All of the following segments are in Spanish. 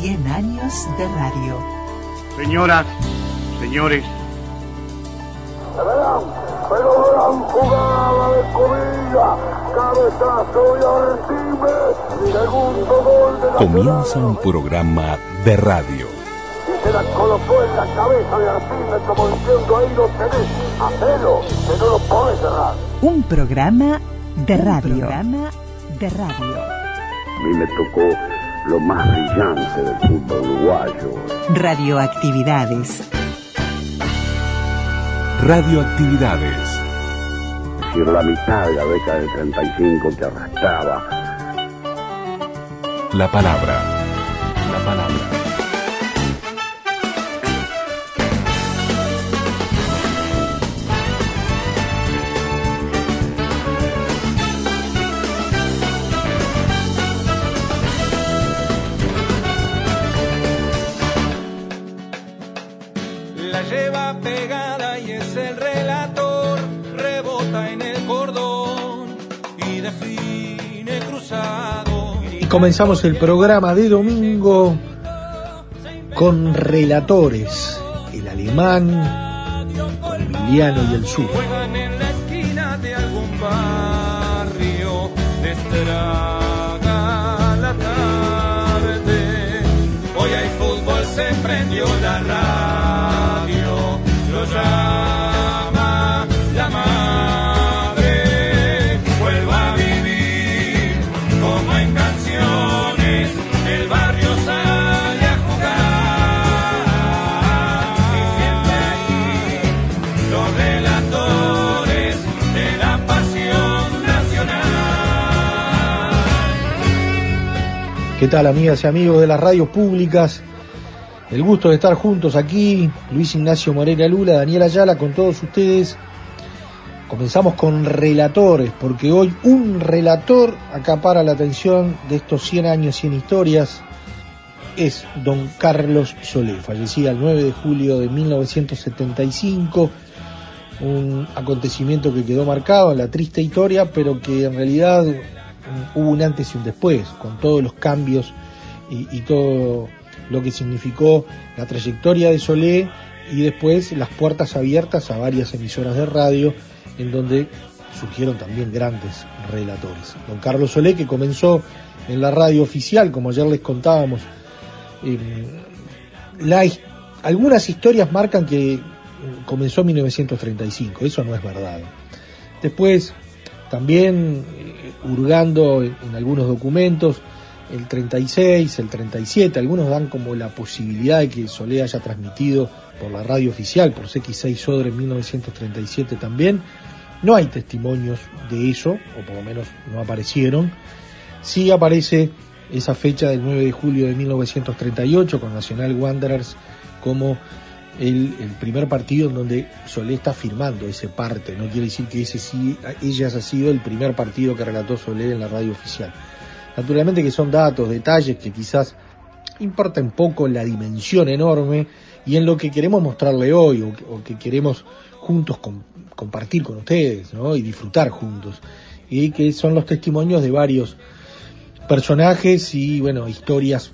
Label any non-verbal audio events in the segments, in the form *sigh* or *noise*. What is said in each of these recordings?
100 años de radio. Señoras, señores. pero gran jugada de Cubilla, cabezazo y segundo gol de Comienza un programa de radio. Y se la colocó en la cabeza de Arpime como diciendo ahí lo tenés, hacelo, que no lo podés cerrar. Un programa de radio. Un programa de radio. A mí me tocó lo más brillante del fútbol uruguayo. Radioactividades. Radioactividades. Es decir, la mitad de la década del 35 que arrastraba. La palabra. La palabra. Comenzamos el programa de domingo con relatores, el alemán, con Emiliano y el sur. ¿Qué tal amigas y amigos de las radios públicas? El gusto de estar juntos aquí, Luis Ignacio Moreira Lula, Daniel Ayala, con todos ustedes. Comenzamos con relatores, porque hoy un relator acapara la atención de estos 100 años, 100 historias. Es don Carlos Solé, fallecida el 9 de julio de 1975. Un acontecimiento que quedó marcado en la triste historia, pero que en realidad hubo un antes y un después, con todos los cambios y, todo lo que significó la trayectoria de Solé y después las puertas abiertas a varias emisoras de radio en donde surgieron también grandes relatores. Don Carlos Solé que comenzó en la radio oficial, como ayer les contábamos, his- algunas historias marcan que eh, comenzó en 1935, eso no es verdad. Después, también eh, hurgando en, algunos documentos, el 36, el 37, algunos dan como la posibilidad de que Solé haya transmitido por la radio oficial, por CX6 Sodre en 1937 también. No hay testimonios de eso, o por lo menos no aparecieron. Sí aparece esa fecha del 9 de julio de 1938 con Nacional Wanderers como el, primer partido en donde Solé está firmando ese parte. No quiere decir que ese sí, ella haya sido el primer partido que relató Solé en la radio oficial. Naturalmente que son datos, detalles que quizás importan poco la dimensión enorme y en lo que queremos mostrarle hoy o, o que queremos juntos com- compartir con ustedes ¿no? y disfrutar juntos. Y que son los testimonios de varios personajes y bueno, historias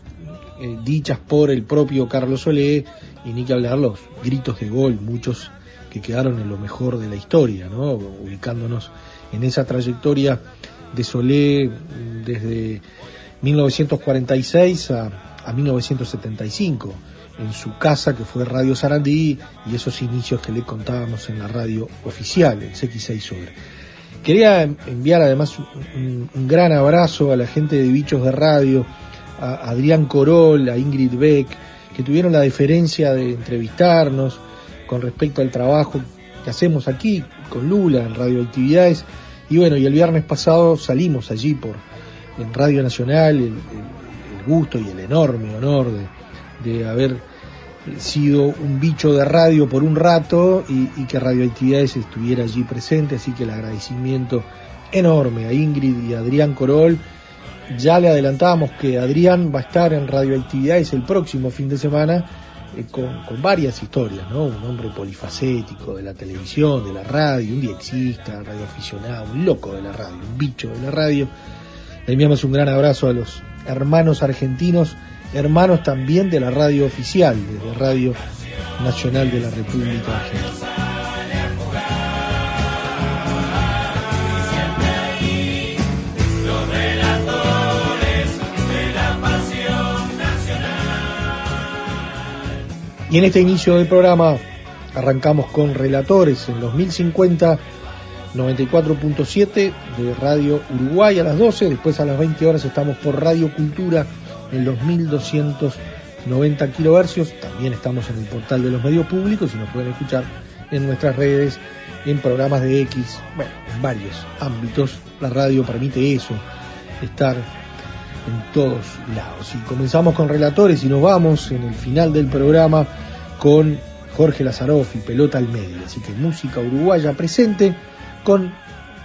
eh, dichas por el propio Carlos Solé y ni que hablar los gritos de gol, muchos que quedaron en lo mejor de la historia, ¿no? ubicándonos en esa trayectoria de Solé mm, desde 1946 a, a 1975 en su casa que fue Radio Sarandí y esos inicios que le contábamos en la radio oficial, el CX6 Sobre. Quería enviar además un, un gran abrazo a la gente de Bichos de Radio, a Adrián Corol, a Ingrid Beck, que tuvieron la deferencia de entrevistarnos con respecto al trabajo que hacemos aquí con Lula en radioactividades. Y bueno, y el viernes pasado salimos allí por en Radio Nacional, el gusto y el enorme honor de, de haber sido un bicho de radio por un rato y, y que Radioactividades estuviera allí presente, así que el agradecimiento enorme a Ingrid y a Adrián Corol. Ya le adelantábamos que Adrián va a estar en Radioactividades el próximo fin de semana eh, con, varias historias, ¿no? Un hombre polifacético de la televisión, de la radio, un diexista, radioaficionado, un loco de la radio, un bicho de la radio. Le enviamos un gran abrazo a los hermanos argentinos hermanos también de la radio oficial, de la Radio Nacional de la República Argentina. Y en este inicio del programa arrancamos con relatores en los 1050 94.7 de Radio Uruguay a las 12, después a las 20 horas estamos por Radio Cultura en los 1290 kilohercios, también estamos en el portal de los medios públicos y nos pueden escuchar en nuestras redes, en programas de X, bueno, en varios ámbitos. La radio permite eso, estar en todos lados. Y comenzamos con relatores y nos vamos en el final del programa con Jorge Lazaroff y Pelota al Medio. Así que música uruguaya presente con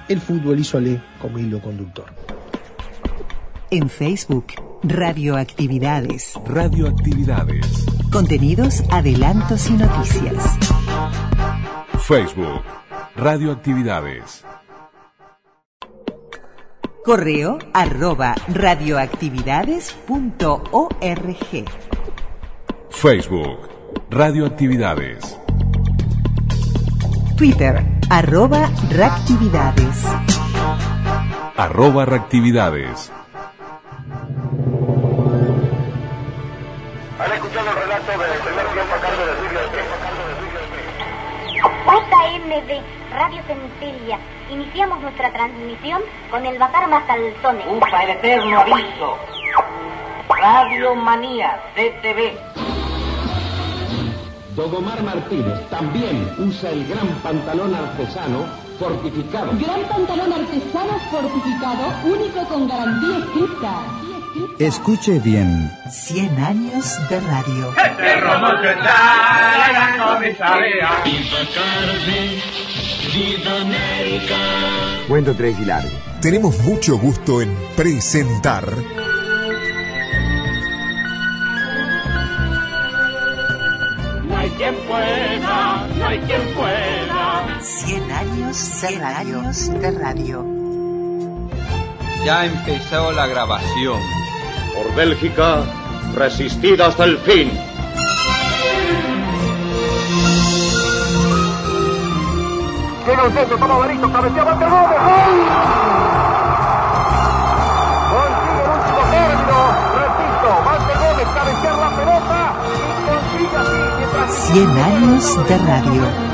el fútbol Isolé como hilo conductor. En Facebook, Radioactividades. Radioactividades. Contenidos, adelantos y noticias. Facebook. Radioactividades. Correo arroba radioactividades.org. Facebook. Radioactividades. Twitter arroba reactividades. Arroba reactividades. Han escuchado el relato del primer tiempo a cargo de Silvio JMD Radio Centella. Iniciamos nuestra transmisión con el Bacar Mascalzones. Usa el eterno aviso. Radio Manía, CTV. Dogomar Martínez también usa el gran pantalón artesano fortificado. Gran pantalón artesano fortificado, único con garantía escrita. Escuche bien. 100 años de radio. Cuento tres y largo. Tenemos mucho gusto en presentar. No hay quien pueda, no hay quien pueda. 100 años, 100 años de radio. Ya empezó la grabación. Por Bélgica, resistida hasta el fin. Llega el centro, toma Benito, cabeceaba ante Gómez. ¡Gol! Consigue el último término. Repito, Valde Gómez cabecear la pelota y consigue así. mientras- 100 años de radio.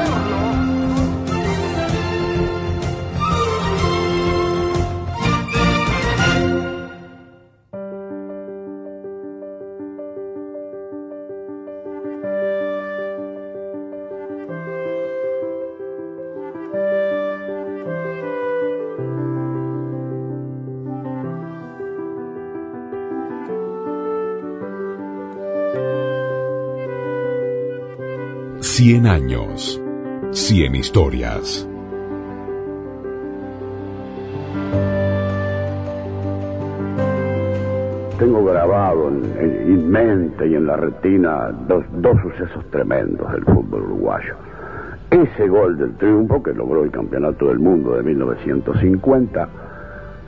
Cien años. Cien historias. Tengo grabado en, en- en mente y en la retina dos, dos sucesos tremendos del fútbol uruguayo. Ese gol del triunfo que logró el Campeonato del Mundo de 1950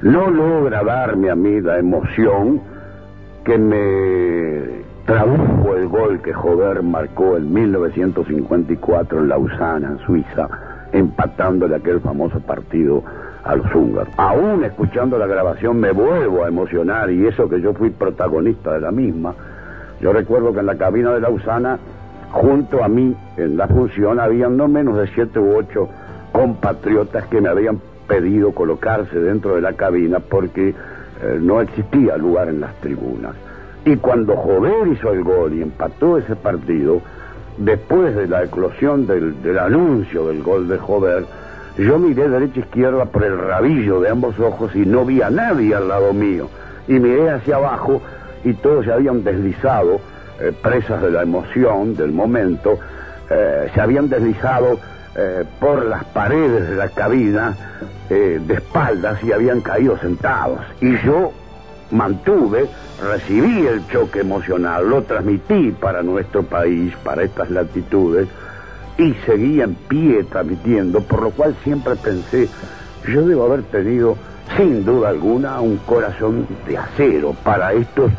no logra darme a mí la emoción que me tradujo el gol que Jover marcó en 1954 en Lausana, en Suiza, empatándole aquel famoso partido a los húngaros. Aún escuchando la grabación me vuelvo a emocionar y eso que yo fui protagonista de la misma. Yo recuerdo que en la cabina de Lausana, junto a mí, en la función, habían no menos de siete u ocho compatriotas que me habían pedido colocarse dentro de la cabina porque eh, no existía lugar en las tribunas. Y cuando Jover hizo el gol y empató ese partido, después de la eclosión del, del anuncio del gol de Jover, yo miré derecha e izquierda por el rabillo de ambos ojos y no vi a nadie al lado mío. Y miré hacia abajo y todos se habían deslizado, eh, presas de la emoción del momento, eh, se habían deslizado eh, por las paredes de la cabina eh, de espaldas y habían caído sentados. Y yo mantuve, recibí el choque emocional, lo transmití para nuestro país, para estas latitudes, y seguí en pie transmitiendo, por lo cual siempre pensé, yo debo haber tenido, sin duda alguna, un corazón de acero para estos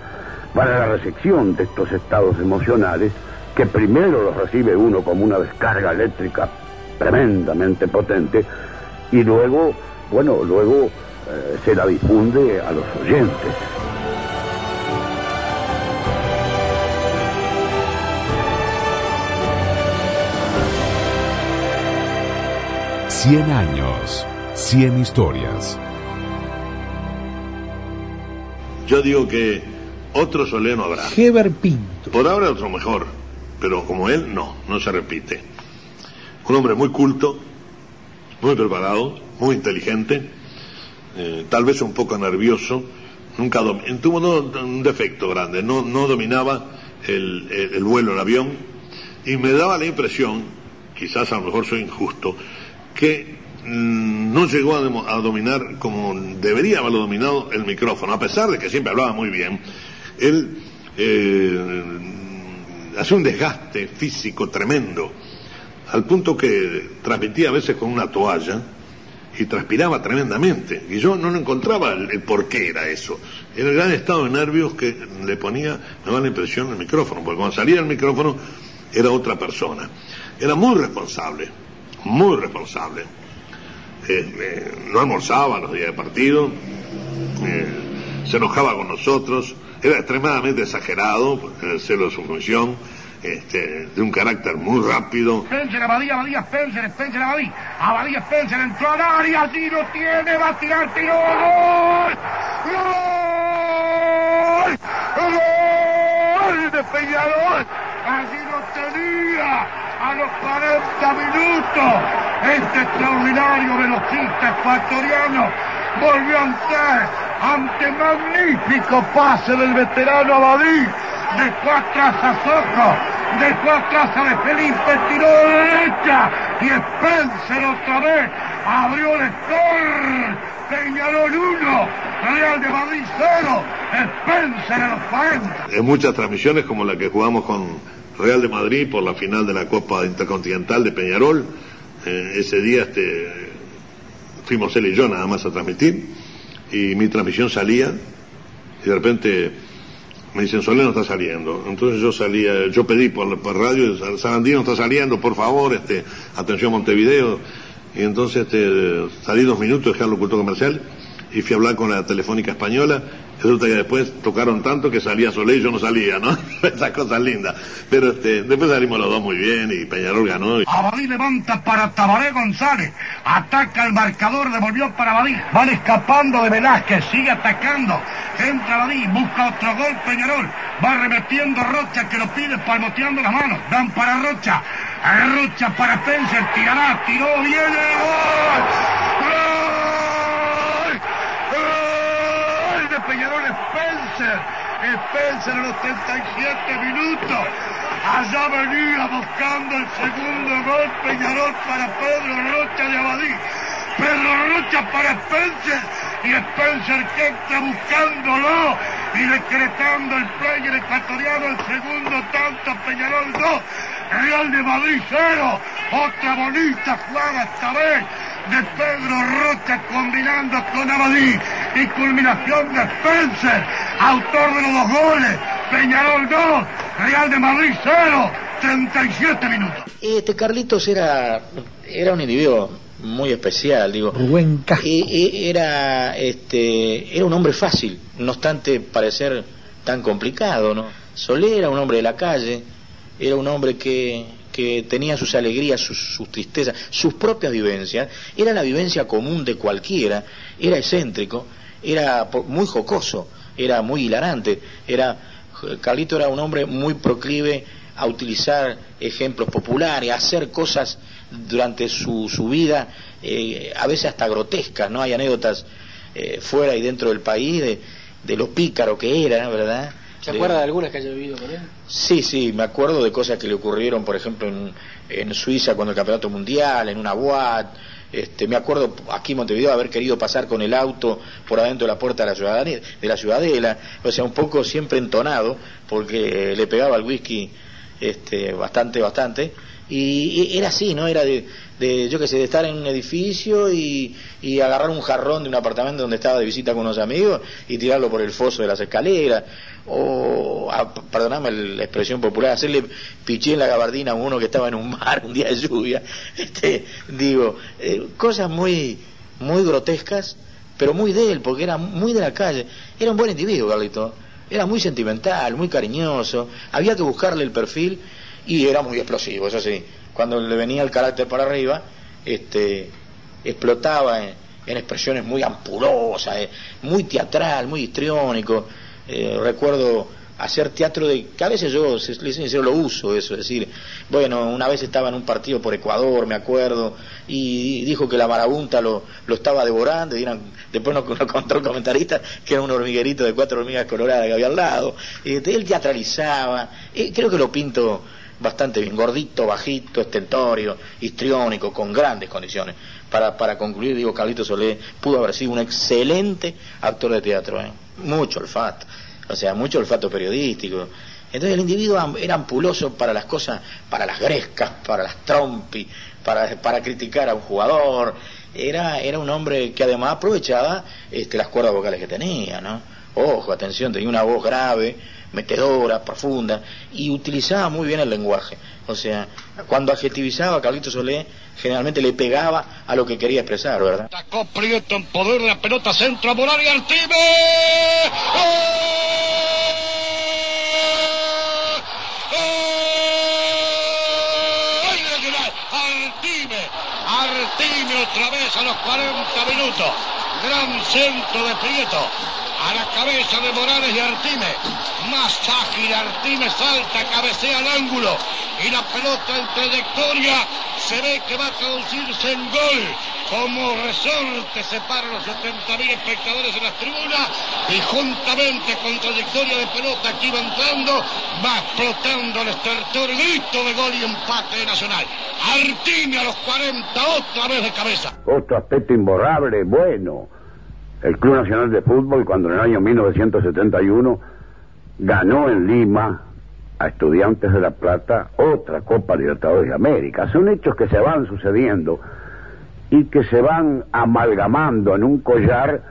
para la recepción de estos estados emocionales que primero los recibe uno como una descarga eléctrica tremendamente potente y luego, bueno, luego eh, se la difunde a los oyentes. Cien años, cien historias. Yo digo que otro soleno habrá. Heber Pinto. Por ahora otro mejor, pero como él, no, no se repite. Un hombre muy culto, muy preparado, muy inteligente, eh, tal vez un poco nervioso, nunca tuvo no- un defecto grande, no, no dominaba el, el- el vuelo, el avión, y me daba la impresión, quizás a lo mejor soy injusto, que mm, no llegó a, dominar como debería haberlo dominado el micrófono, a pesar de que siempre hablaba muy bien, él eh, hacía un desgaste físico tremendo, al punto que transmitía a veces con una toalla y transpiraba tremendamente. Y yo no lo encontraba el, por qué era eso. Era el gran estado de nervios que le ponía, me daba la impresión, el micrófono, porque cuando salía el micrófono era otra persona. Era muy responsable, muy responsable. Eh, eh, no almorzaba los días de partido, eh, se enojaba con nosotros, era extremadamente exagerado en el celo de su función, este, de un carácter muy rápido. Spencer, Abadía, Abadía, Spencer, Spencer, Abadí. Abadía, Spencer, entró al área, tiro tiene, va a tirar, tiro, gol. ¡Gol! ¡Gol lo tenía a los 40 minutos. Este extraordinario velocista ecuatoriano volvió a entrar ante magnífico pase del veterano Abadí. Dejó atrás a Soco, dejó atrás a de Felipe, tiró de derecha y Spencer otra vez abrió el score. Peñarol 1, Real de Madrid 0, Spencer a los 40. En muchas transmisiones, como la que jugamos con Real de Madrid por la final de la Copa Intercontinental de Peñarol, eh, ese día este, fuimos él y yo nada más a transmitir, y mi transmisión salía, y de repente me dicen, Soleno está saliendo. Entonces yo salía, yo pedí por, por radio, Sarandino está saliendo, por favor, este, atención Montevideo. Y entonces este, salí dos minutos, dejé al locutor comercial y fui a hablar con la telefónica española. Resulta que después tocaron tanto que salía Soleil y yo no salía, ¿no? *laughs* Esas cosas lindas. Pero este, después salimos los dos muy bien y Peñarol ganó. Abadí levanta para Tabaré González. Ataca el marcador, devolvió para Abadí. Van escapando de Velázquez, sigue atacando. Entra Abadí, busca otro gol Peñarol. Va remetiendo Rocha que lo pide palmoteando las manos. Dan para Rocha. Rocha para Spencer, tirará, tiró, viene, gol. ¡Gol! ¡Gol de Peñarol Spencer! Spencer a los 37 minutos. Allá venía buscando el segundo gol Peñarol para Pedro Rocha de Abadí. Pedro Rocha para Spencer y Spencer que entra buscándolo y decretando el player ecuatoriano el segundo tanto Peñarol 2 Real de Madrid 0 otra bonita jugada esta vez de Pedro Rocha combinando con Abadí y culminación de Spencer autor de los dos goles Peñarol 2 Real de Madrid 0 37 minutos Este Carlitos era, era un individuo muy especial, digo. E- Era, este, era un hombre fácil, no obstante parecer tan complicado, ¿no? Solé era un hombre de la calle, era un hombre que, que tenía sus alegrías, sus, sus tristezas, sus propias vivencias, era la vivencia común de cualquiera, era excéntrico, era muy jocoso, era muy hilarante, era, Carlito era un hombre muy proclive a utilizar ejemplos populares, a hacer cosas durante su, su vida, eh, a veces hasta grotescas, ¿no? Hay anécdotas eh, fuera y dentro del país de, de lo pícaro que era, ¿verdad? ¿Se De- acuerda de algunas que haya vivido con él? Sí, sí, me acuerdo de cosas que le ocurrieron, por ejemplo, en, en Suiza cuando el campeonato mundial, en una boat. Este, me acuerdo aquí en Montevideo haber querido pasar con el auto por adentro de la puerta de la, ciudadanía, de la ciudadela, o sea, un poco siempre entonado, porque le pegaba al whisky este, bastante, bastante, Y, era así, ¿no? Era de, de yo qué sé, de estar en un edificio y, y, agarrar un jarrón de un apartamento donde estaba de visita con unos amigos y tirarlo por el foso de las escaleras. O, a, perdoname la expresión popular, hacerle piché en la gabardina a uno que estaba en un mar un día de lluvia. *laughs* Este, digo, eh, cosas muy, muy grotescas, pero muy de él, porque era muy de la calle. Era un buen individuo, Carlito. Era muy sentimental, muy cariñoso. Había que buscarle el perfil y era muy explosivo, eso sí. Cuando le venía el carácter para arriba, este, explotaba en, expresiones muy ampulosas, eh, muy teatral, muy histriónico. Eh, recuerdo hacer teatro de que a veces yo lo uso eso es decir bueno una vez estaba en un partido por Ecuador me acuerdo y dijo que la marabunta lo, lo estaba devorando y después nos, *laughs* contó el comentarista que era un hormiguerito de cuatro hormigas coloradas que había al lado y este, él teatralizaba y creo que lo pinto bastante bien gordito bajito estentorio histriónico con grandes condiciones para, para concluir digo Carlito Solé pudo haber sido un excelente actor de teatro ¿eh? mucho olfato o sea, mucho olfato periodístico. Entonces el individuo era ampuloso para las cosas, para las grescas, para las trompi, para, para criticar a un jugador. Era, era un hombre que además aprovechaba este, las cuerdas vocales que tenía, ¿no? Ojo, atención, tenía una voz grave, metedora, profunda, y utilizaba muy bien el lenguaje. O sea, cuando adjetivizaba a Carlito Solé, generalmente le pegaba a lo que quería expresar, ¿verdad? Tacó Prieto en poder la pelota centro a Morar y Artime. Artime, Artime otra vez a los 40 minutos. Gran centro de Prieto a la cabeza de Morales y Artime. Más ágil, Artime salta, cabecea al ángulo y la pelota en trayectoria se ve que va a traducirse en gol. Como resorte separa los 70.000 espectadores en las tribunas y juntamente con trayectoria de pelota que iba entrando, va explotando el estertor grito de gol y empate Nacional. Artime a los 40, otra vez de cabeza. Otro aspecto imborrable, bueno el Club Nacional de Fútbol cuando en el año 1971 ganó en Lima a Estudiantes de La Plata otra Copa Libertadores de América. Son hechos que se van sucediendo y que se van amalgamando en un collar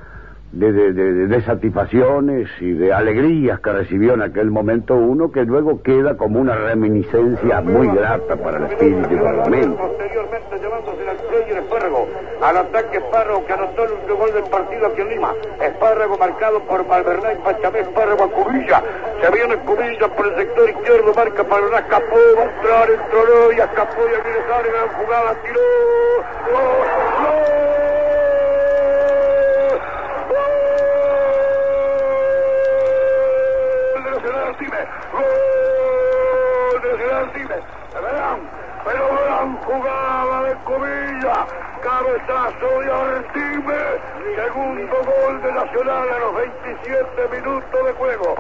de, de, satisfacciones y de alegrías que recibió en aquel momento uno que luego queda como una reminiscencia muy grata para el espíritu y para la mente. Al ataque Espárrago que anotó el último gol del partido aquí en Lima. Espárrago marcado por Valverde y Pachamé, Espárrago a Cubilla. Se viene Cubilla por el sector izquierdo, marca para escapó, va a entrar, entró y escapó y le sale gran jugada, tiró. ¡Oh, pero gran jugada de Cubilla, de Artime, segundo gol de Nacional a los 27 minutos de juego.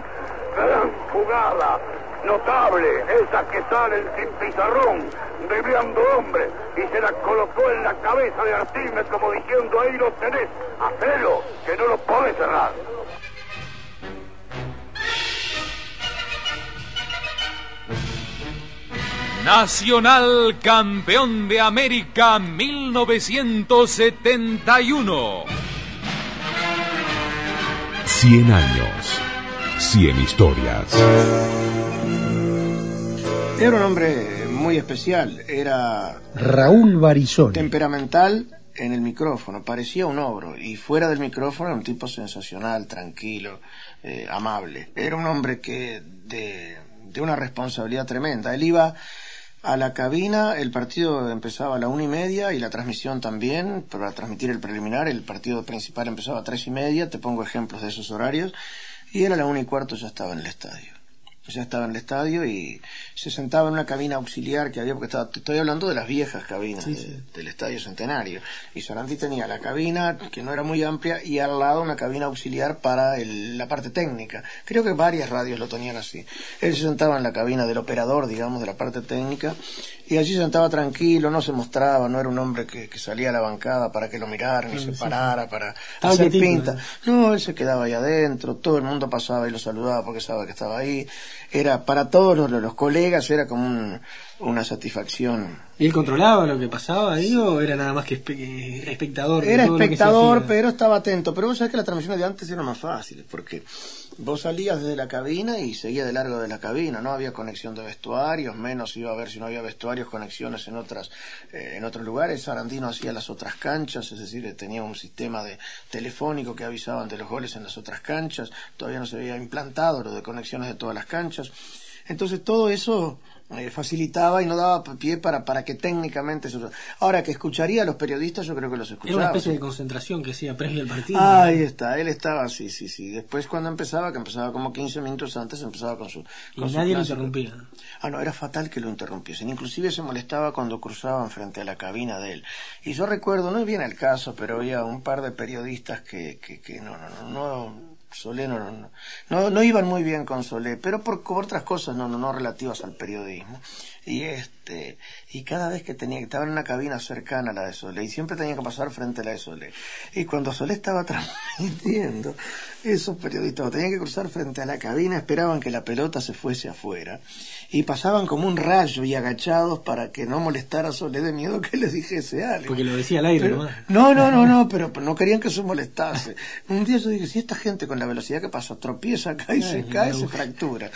Gran jugada, notable, esa que sale sin pizarrón, driblando hombre, y se la colocó en la cabeza de Artime como diciendo ahí lo tenés, hacelo, que no lo podés cerrar. Nacional Campeón de América 1971. 100 años, 100 historias. Era un hombre muy especial, era... Raúl Barizón. Temperamental en el micrófono, parecía un ogro, y fuera del micrófono era un tipo sensacional, tranquilo, eh, amable. Era un hombre que de, de una responsabilidad tremenda. Él iba a la cabina, el partido empezaba a la una y media y la transmisión también, para transmitir el preliminar, el partido principal empezaba a tres y media, te pongo ejemplos de esos horarios, y él a la una y cuarto ya estaba en el estadio ya estaba en el estadio y se sentaba en una cabina auxiliar que había, porque estaba, estoy hablando de las viejas cabinas del Estadio Centenario. Y Sorandi tenía la cabina, que no era muy amplia, y al lado una cabina auxiliar para la parte técnica. Creo que varias radios lo tenían así. Él se sentaba en la cabina del operador, digamos, de la parte técnica, y allí se sentaba tranquilo, no se mostraba, no era un hombre que, salía a la bancada para que lo miraran y se parara para hacer pinta. No, él se quedaba ahí adentro, todo el mundo pasaba y lo saludaba porque sabía que estaba ahí era para todos los, los colegas, era como un- una satisfacción. ¿Y él controlaba lo que pasaba ahí o era nada más que espe- espectador? Era espectador, pero estaba atento. Pero vos sabés que las transmisiones de antes eran más fáciles, porque vos salías desde la cabina y seguías de largo de la cabina. No había conexión de vestuarios, menos iba a ver si no había vestuarios, conexiones en otras eh, en otros lugares. Sarandino hacía las otras canchas, es decir, tenía un sistema de telefónico que avisaban de los goles en las otras canchas. Todavía no se había implantado lo de conexiones de todas las canchas. Entonces todo eso facilitaba y no daba pie para, para que técnicamente se... Ahora, que escucharía a los periodistas, yo creo que los Era escuchaba. una especie de concentración que hacía previo al partido. Ahí está, él estaba, sí, sí, sí. Después cuando empezaba, que empezaba como 15 minutos antes, empezaba con su... y con su nadie lo clásico. interrumpía. Ah, no, era fatal que lo interrumpiesen. Inclusive se molestaba cuando cruzaban frente a la cabina de él. Y yo recuerdo, no es bien el caso, pero había un par de periodistas que, que, que no, no, no, no, Solé no, no, no, no iban muy bien con Solé, pero por, por otras cosas no, no, no relativas al periodismo. Y este, y cada vez que tenía que estaba en una cabina cercana a la de Solé, y siempre tenía que pasar frente a la de Solé. Y cuando Solé estaba *laughs* transmitiendo, esos periodistas tenían que cruzar frente a la cabina, esperaban que la pelota se fuese afuera, y pasaban como un rayo y agachados para que no molestara a Solé de miedo que les dijese algo. Porque lo decía al aire, Pero- ¿no? no, no, no, pero no querían que se molestase. Un día yo dije, si esta gente con la velocidad que pasa tropieza acá y se cae, se fractura.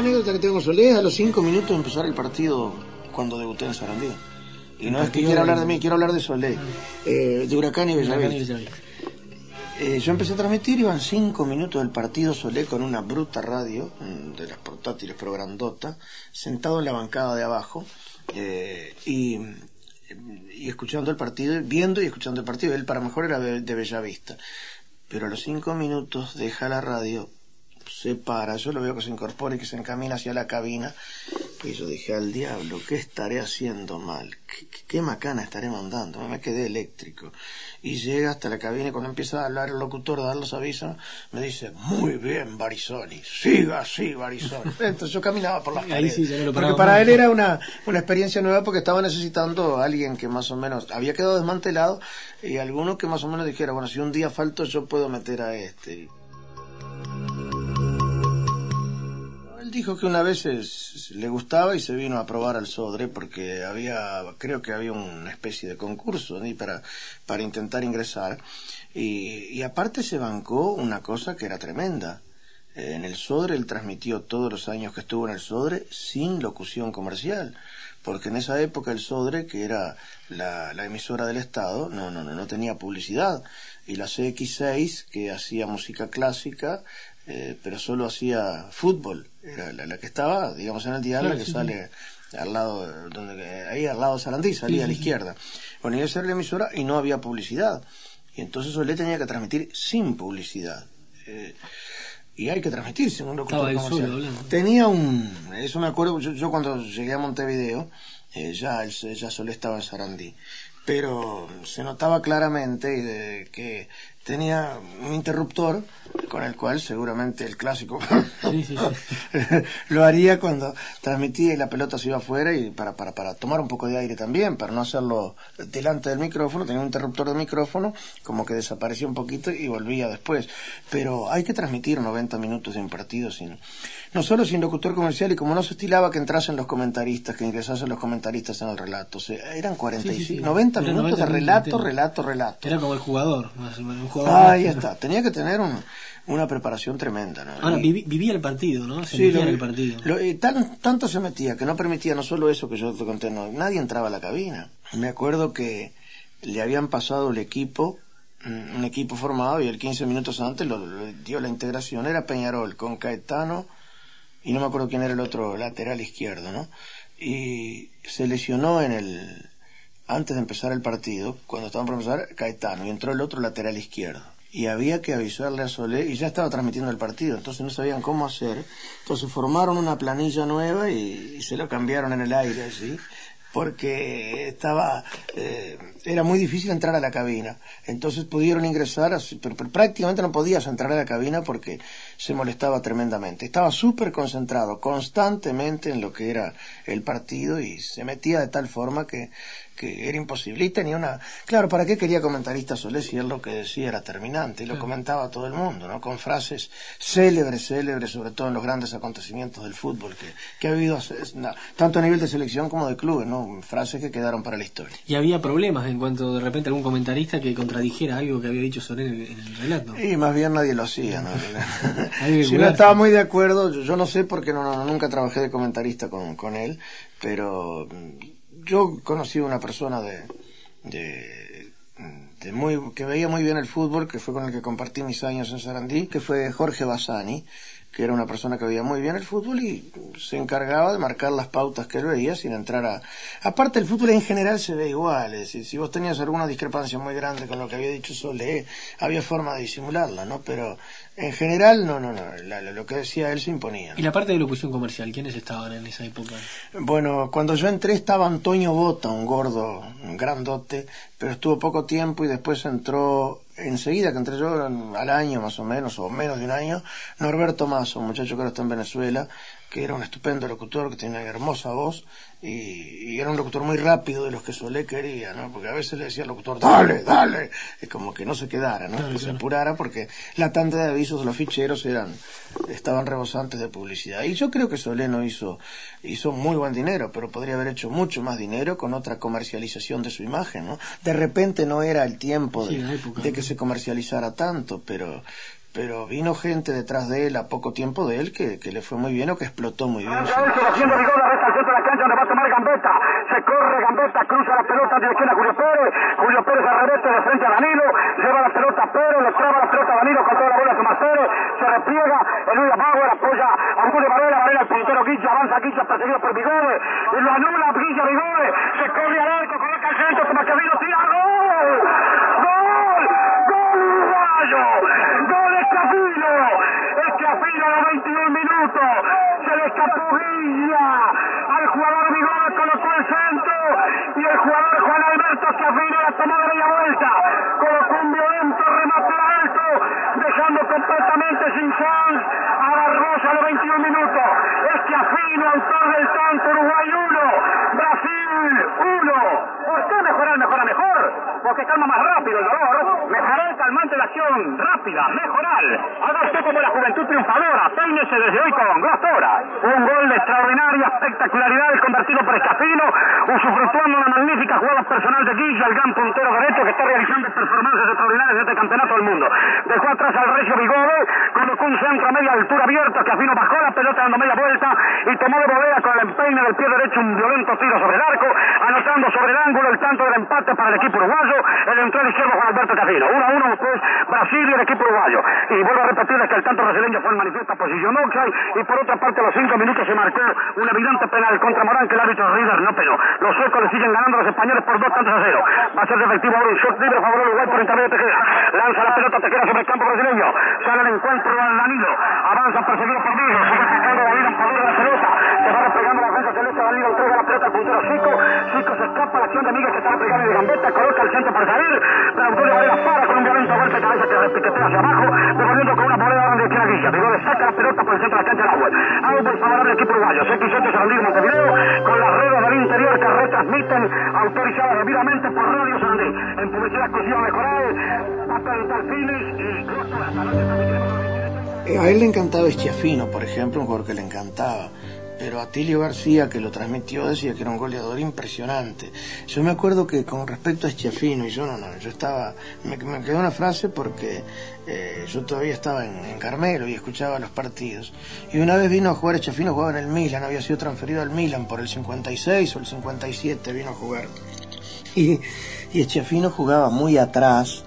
Primera anécdota que tengo con Solé es a los cinco minutos de empezar el partido cuando debuté en Sarandí. Y no es que quiera hablar de mí, quiero hablar de Solé, eh, de Huracán y Bellavista. Eh, yo empecé a transmitir, iban cinco minutos del partido Solé con una bruta radio, mm, de las portátiles pero grandota, sentado en la bancada de abajo eh, y, y escuchando el partido, viendo y escuchando el partido. Él para mejor era de, de Bellavista. Pero a los cinco minutos deja la radio, se para, yo lo veo que se incorpora y que se encamina hacia la cabina. Y yo dije, al diablo, ¿qué estaré haciendo mal? ¿Qué, qué- macana estaré mandando? Me quedé eléctrico. Y llega hasta la cabina y cuando empieza a hablar el locutor, a dar los avisos, me dice, muy bien, Barizoni, siga así, Barizoni. *laughs* Entonces yo caminaba por las sí, lo porque para más. él era una, una experiencia nueva porque estaba necesitando a alguien que más o menos había quedado desmantelado y alguno que más o menos dijera, bueno, si un día falto yo puedo meter a este. Dijo que una vez es- le gustaba y se vino a probar al Sodre porque había, creo que había una especie de concurso para, para intentar ingresar. Y, y aparte se bancó una cosa que era tremenda. Eh, En el Sodre él transmitió todos los años que estuvo en el Sodre sin locución comercial. Porque en esa época el Sodre, que era la, la emisora del Estado, no, no, no, no tenía publicidad. Y la CX6, que hacía música clásica, eh, pero solo hacía fútbol. Era la, la que estaba, digamos, en el diario, Claro, que sí, sale al lado, de- donde, ahí al lado de Sarandí, salía Sí, a la izquierda. Bueno, y esa era la emisora y no había publicidad. Y entonces Solé tenía que transmitir sin publicidad. Eh, y hay que transmitir sin un locutor. Tenía un, eso me acuerdo, yo, yo cuando llegué a Montevideo, eh, ya, ya Solé estaba en Sarandí, pero se notaba claramente que tenía un interruptor con el cual seguramente el clásico Sí, sí, sí. *laughs* lo haría cuando transmitía y la pelota se iba afuera y para, para, para tomar un poco de aire también, para no hacerlo delante del micrófono, tenía un interruptor de micrófono, como que desaparecía un poquito y volvía después. Pero hay que transmitir 90 minutos de un partido sin, no solo sin locutor comercial y como no se estilaba que entrasen los comentaristas, que ingresasen los comentaristas en el relato, o sea, eran 45, Sí, sí, sí. 90 Eran minutos 90 de relato, minutos relato, relato. Era como el jugador. más o menos, Un jugador Ahí está, tenía que tener un- una preparación tremenda. ¿no? Ahora, vivi- vivía el partido, ¿no? Se Sí, lo- en el partido. lo- eh, tan- tanto se metía que no permitía no solo eso que yo te conté, no, nadie entraba a la cabina. Me acuerdo que le habían pasado el equipo, mm, un equipo formado y el 15 minutos antes lo, lo dio la integración, era Peñarol con Caetano y no me acuerdo quién era el otro lateral izquierdo, ¿no? Y se lesionó en el antes de empezar el partido, cuando estaban por empezar, Caetano, y entró el otro lateral izquierdo. Y había que avisarle a Solé, y ya estaba transmitiendo el partido, entonces no sabían cómo hacer. Entonces formaron una planilla nueva y, se lo cambiaron en el aire, así. porque estaba eh, era muy difícil entrar a la cabina. Entonces pudieron ingresar, pero, pero prácticamente no podías entrar a la cabina porque se molestaba tremendamente. Estaba súper concentrado constantemente en lo que era el partido y se metía de tal forma que, que era imposible. Y tenía una... Claro, ¿para qué quería comentarista Solés si él lo que decía era terminante? Y lo comentaba todo el mundo, ¿no? Con frases célebres, célebres, sobre todo en los grandes acontecimientos del fútbol que, que ha habido tanto a nivel de selección como de clubes, ¿no? Frases que quedaron para la historia. Y había problemas en cuanto de repente algún comentarista que contradijera algo que había dicho Soler en, en el relato. Y más bien nadie lo hacía, ¿no? *laughs* Si no estaba muy de acuerdo, yo, yo no sé porque no, no- nunca trabajé de comentarista con, con él, pero mm, yo conocí a una persona de, de, de muy, que veía muy bien el fútbol, que fue con el que compartí mis años en Sarandí, que fue Jorge Bassani, que era una persona que veía muy bien el fútbol y se encargaba de marcar las pautas que él veía sin entrar a... Aparte el fútbol en general se ve igual, es decir, si vos tenías alguna discrepancia muy grande con lo que había dicho Solé, había forma de disimularla, ¿no? Pero en general no, no, no, la- la- lo que decía él se imponía. Y la parte de locución comercial, ¿quiénes estaban en esa época? Bueno, cuando yo entré estaba Antonio Bota, un gordo, un grandote, pero estuvo poco tiempo y después entró, enseguida que entré yo, al año más o menos, o menos de un año, Norberto Mazo, un muchacho que ahora está en Venezuela, que era un estupendo locutor, que tenía una hermosa voz, y, y era un locutor muy rápido de los que Solé quería, ¿no? Porque a veces le decía al locutor, dale, dale, y como que no se quedara, ¿no? que se apurara, porque la tanda de avisos de los ficheros eran, estaban rebosantes de publicidad. Y yo creo que Solé no hizo, hizo muy buen dinero, pero podría haber hecho mucho más dinero con otra comercialización de su imagen, ¿no? De repente no era el tiempo de, Sí, la época, de ¿no? que se comercializara tanto, pero pero vino gente detrás de él a poco tiempo de él que, que le fue muy bien o que explotó muy bien. su- haciendo Rigola, resta al centro de la cancha donde va a tomar Gambetta. Se corre Gambetta, cruza la pelota de esquina a Julio Pérez. Julio Pérez arremete de frente a Danilo. Lleva la pelota a Pérez, le traba la pelota a Danilo con toda la bola a Tomás Pérez. Se repliega. Eludia Bauer apoya a Julio Varela. Varela al puntero Guilla. Avanza Guilla perseguido por Vigore. Lo anula Guilla Vigore. Se corre al arco, coloca al centro. Tomás Cavino tira. ¡Gol! ¡Gol! ¡Gol uruguayo! ¡Gol Escafino! Escafino a los 21 minutos. Se le Al jugador Vigor colocó el centro. Y el jugador Juan Alberto Escafino la tomó de media vuelta. Colocó un violento remate alto. Dejando completamente sin chance a Barbosa a los 21 minutos. Escafino, autor del tanto Uruguay 1. Brasil 1. ¿Por qué mejorar mejora mejor? Porque calma más rápido el dolor. Mejorar calmante la acción rápida, mejorar. Haga usted como la juventud triunfadora. Peínese desde hoy con Glostora. Un gol de extraordinaria espectacularidad convertido por Escafino, usufructuando una magnífica jugada personal de Guilla, el gran puntero derecho que está realizando performances extraordinarias en este campeonato del mundo. Dejó atrás al Recio Vigode, colocó un centro a media altura abierto, Escafino bajó la pelota dando media vuelta y tomó de volea con el empeine del pie derecho un violento tiro sobre el arco, anotando sobre el ángulo el tanto del empate para el equipo uruguayo, el entrada izquierdo Juan Alberto Casino. 1 a 1 después Brasil y el equipo uruguayo. Y vuelvo a repetirles que el tanto brasileño fue en manifiesta posición offside y por otra parte a los 5 minutos se marcó un evidente penal contra Morán que el árbitro River no penó. Los suecos le siguen ganando a los españoles por dos tantos a cero. Va a ser efectivo ahora un shot libre a favor de Uruguay por intermedio de Tejera. Lanza la pelota Tejera sobre el campo brasileño. Sale el encuentro al Danilo. Avanza perseguido por Vigo. Sigue atacando Danilo en poder de la pelota. Se va replegando la defensa celeste. Danilo entrega la pelota al puntero Chico. Chico se acción de Miguel que está replegando de Gambetta. Coloca el centro por salir. Pero Antonio Varela para con un violento golpe de cabeza que repiquetea hacia abajo. Devolviendo con una moneda donde tiene Guilla. Vigo le saca la pelota por el centro de la cancha del agua. Auto favorable equipo uruguayo. X7 Sarandí Montevideo con las redes del interior que retransmiten autorizadas debidamente por Radio Sarandí. En publicidad exclusiva mejoral, papel tal finish y Eh, A él le encantaba Eschiafino, por ejemplo, un jugador que le encantaba. Pero Atilio García, que lo transmitió, decía que era un goleador impresionante. Yo me acuerdo que con respecto a Eschiafino, y yo no, no, yo estaba, me, me quedó una frase porque eh, yo todavía estaba en, en Carmelo y escuchaba los partidos. Y una vez vino a jugar Eschiafino, jugaba en el Milan, había sido transferido al Milan por el 56 o el 57, vino a jugar. Y, y jugaba muy atrás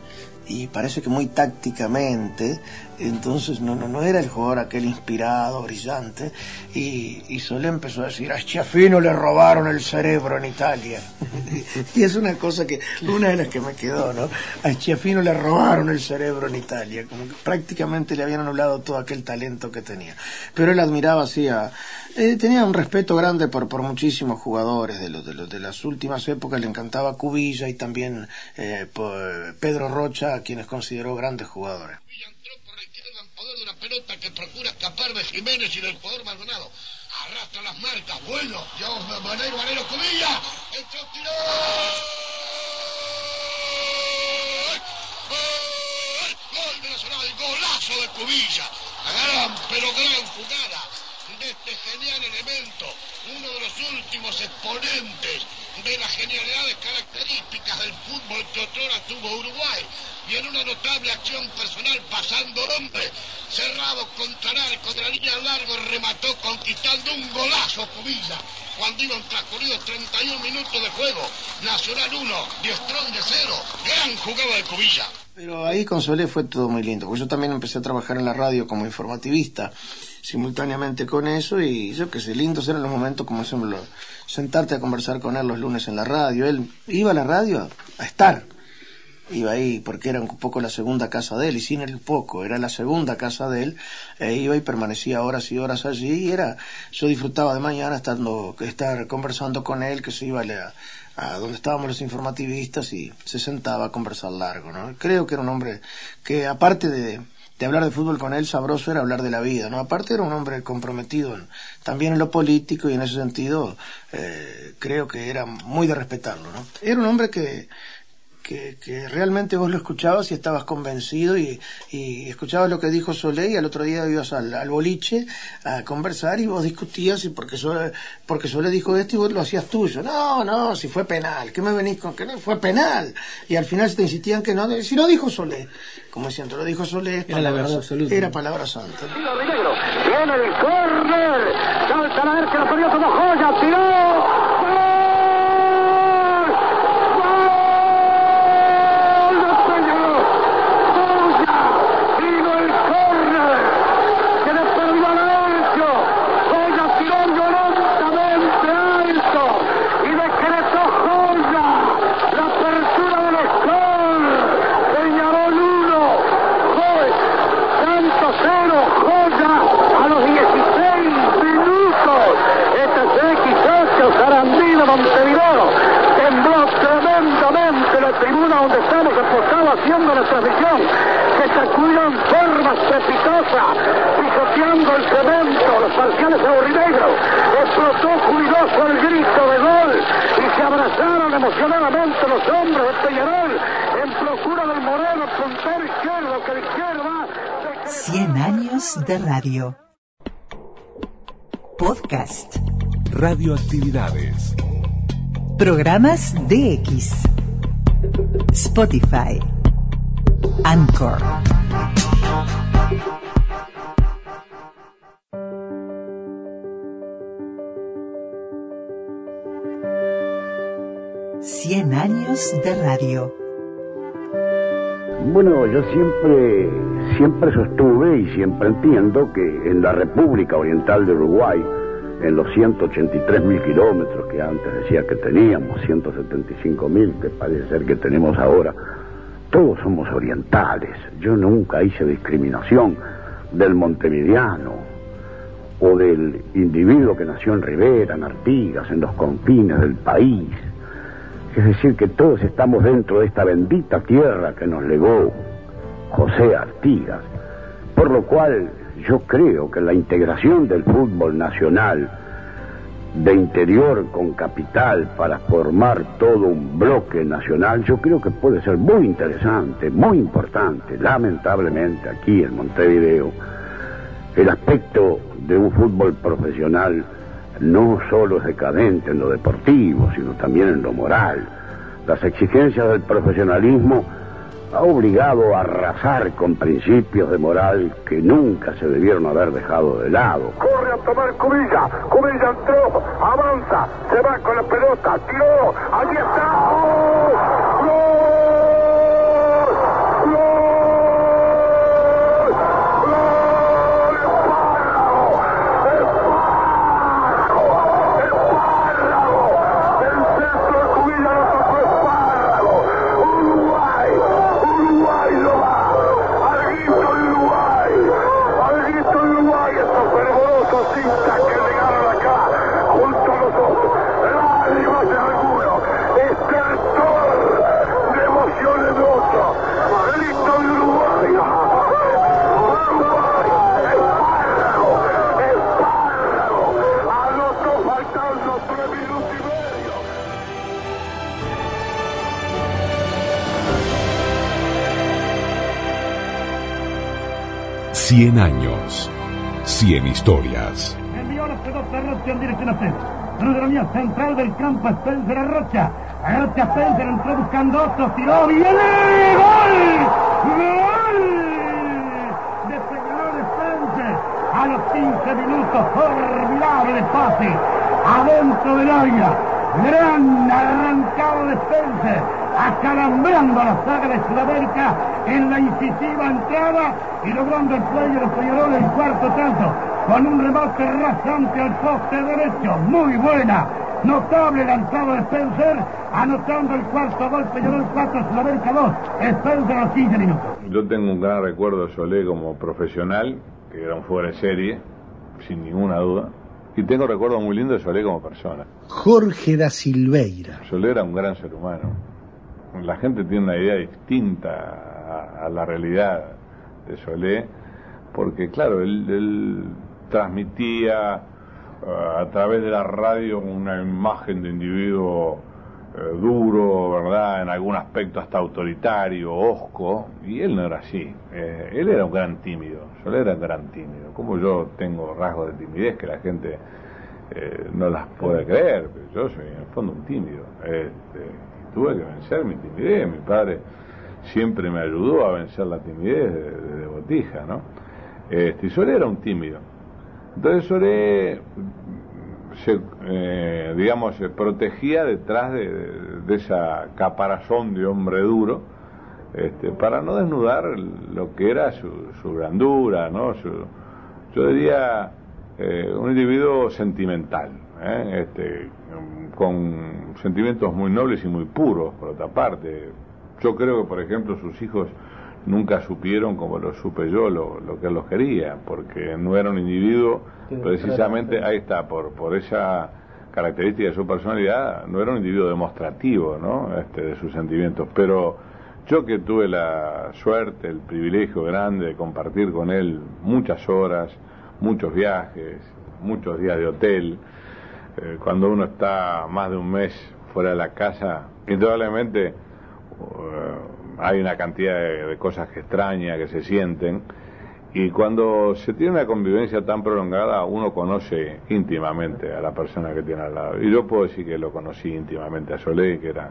y parece que muy tácticamente, entonces no, no, no era el jugador aquel inspirado, brillante, y, y Solé empezó a decir, a Schiaffino le robaron el cerebro en Italia. *laughs* y es una cosa que, una de las que me quedó, ¿no? A Schiaffino le robaron el cerebro en Italia, como que prácticamente le habían anulado todo aquel talento que tenía. Pero él admiraba así a, Eh, tenía un respeto grande por, por muchísimos jugadores de los, de los de las últimas épocas. Le encantaba Cubilla y también eh, Pedro Rocha, a quienes consideró grandes jugadores. Una pelota que procura escapar de Jiménez y del jugador Maldonado. Arrastra las marcas. Bueno, ya Cubilla. Entró, tiró. ¡Gol! Gol de Nacional, golazo de Cubilla. Gran, pero gran jugada de este genial elemento, uno de los últimos exponentes de las genialidades características del fútbol que otrora tuvo Uruguay y en una notable acción personal pasando hombre, cerrado contra el arco de la línea largo, remató conquistando un golazo Cubilla. Cuando iban transcurridos 31 minutos de juego, Nacional 1, Diestrón de 0, gran jugada de Cubilla. Pero ahí con Solé fue todo muy lindo, porque yo también empecé a trabajar en la radio como informativista, simultáneamente con eso, y yo que sé, lindos eran los momentos como ejemplo, sentarte a conversar con él los lunes en la radio. Él iba a la radio a estar, iba ahí porque era un poco la segunda casa de él, y sin el poco, era la segunda casa de él, e iba y permanecía horas y horas allí, y era, yo disfrutaba de mañana estando, estar conversando con él, que se iba a, a donde estábamos los informativistas y se sentaba a conversar largo, ¿no? Creo que era un hombre que aparte de, hablar de fútbol con él, sabroso era hablar de la vida, ¿no? Aparte era un hombre comprometido también en lo político y en ese sentido eh, creo que era muy de respetarlo, ¿no? Era un hombre que, que, que realmente vos lo escuchabas y estabas convencido y, y escuchabas lo que dijo Solé y al otro día ibas al, al boliche a conversar y vos discutías y porque Solé, porque Solé dijo esto y vos lo hacías tuyo. No, no, si fue penal, ¿qué me venís con que no fue penal? Y al final te insistían que no, si lo dijo Solé, como diciendo, lo dijo Solé, Era la palabra- verdad absoluta. Era palabra santa. Viene el córner. Salta la que lo perdió como joya. Tiró. Vino el córner. Que le perdió a Laurencio. Joya tiró violentamente alto. Y decretó Joya. La apertura del score. Peñarol 1. Joya. Santos 0. Joya a los 16 minutos. Este es XH Sarandino Montevideo. Tembló tremendamente la tribuna donde estamos apostados haciendo la transmisión. Que sacudió en forma estrepitosa, pisoteando el cemento, los parciales aburrinegros. Explotó jubiloso el grito de gol y se abrazaron emocionadamente los hombres de Peñarol en procura del Moreno, puntero izquierdo, que de izquierda 100 años de radio. Podcast. Radioactividades. Programas DX. Spotify. Anchor. Cien años de radio. Bueno, yo siempre, siempre sostuve y siempre entiendo que en la República Oriental de Uruguay, en los 183 mil kilómetros que antes decía que teníamos, 175 mil que parece ser que tenemos ahora, todos somos orientales. Yo nunca hice discriminación del montevideano o del individuo que nació en Rivera, en Artigas, en los confines del país. Es decir, que todos estamos dentro de esta bendita tierra que nos legó José Artigas. Por lo cual yo creo que la integración del fútbol nacional de interior con capital para formar todo un bloque nacional, yo creo que puede ser muy interesante, muy importante. Lamentablemente aquí en Montevideo, el aspecto de un fútbol profesional no solo es decadente en lo deportivo, sino también en lo moral. Las exigencias del profesionalismo ha obligado a arrasar con principios de moral que nunca se debieron haber dejado de lado. Corre a tomar Cubilla. Cubilla entró, avanza, se va con la pelota, tiró, allí está. Años, 100 historias. Envió la pelota Rocha en dirección a centro. De línea central del campo Spencer a Rocha. Rocha Spencer entró buscando otro, tiró, viene, gol, gol de señor Spencer a los 15 minutos, formidable pase, adentro del área, gran arrancado de Spencer, acalambrando a la saga de Sudamérica en la incisiva entrada y logrando el play de los Peñaroles en cuarto tanto, con un remate rasante al poste derecho, muy buena, notable lanzado de Spencer, anotando el cuarto gol Peñarol 4, Sudamérica 2, Spencer a los 15 minutos. Yo tengo un gran recuerdo de Solé como profesional, que era un fuera de serie, sin ninguna duda. Y tengo recuerdo muy lindo de Solé como persona. Jorge da Silveira. Solé era un gran ser humano. La gente tiene una idea distinta a, la realidad de Solé, porque claro, él, él transmitía uh, a través de la radio una imagen de individuo uh, duro, ¿verdad? En algún aspecto hasta autoritario, osco, y él no era así. Eh, él era un gran tímido, Solé era un gran tímido. Como yo tengo rasgos de timidez que la gente eh, no las puede creer, pero yo soy en el fondo un tímido. Este, tuve que vencer mi timidez, mi padre siempre me ayudó a vencer la timidez de, de, botija, ¿no? Este, y era un tímido. Entonces Solé se, eh, digamos, se protegía detrás de, esa caparazón de hombre duro, este, para no desnudar lo que era su, su grandura, ¿no? Su, yo diría eh, un individuo sentimental, ¿eh? este, con sentimientos muy nobles y muy puros, por otra parte. Yo creo que, por ejemplo, sus hijos nunca supieron, como lo supe yo, lo, lo que él los quería, porque no era un individuo, precisamente, ahí está, por, por esa característica de su personalidad, no era un individuo demostrativo, ¿no? Este, de sus sentimientos, pero yo que tuve la suerte, el privilegio grande de compartir con él muchas horas, muchos viajes, muchos días de hotel, eh, cuando uno está más de un mes fuera de la casa, indudablemente hay una cantidad de, cosas que extraña, que se sienten, y cuando se tiene una convivencia tan prolongada, uno conoce íntimamente a la persona que tiene al lado. Y yo puedo decir que lo conocí íntimamente a Soleil, que era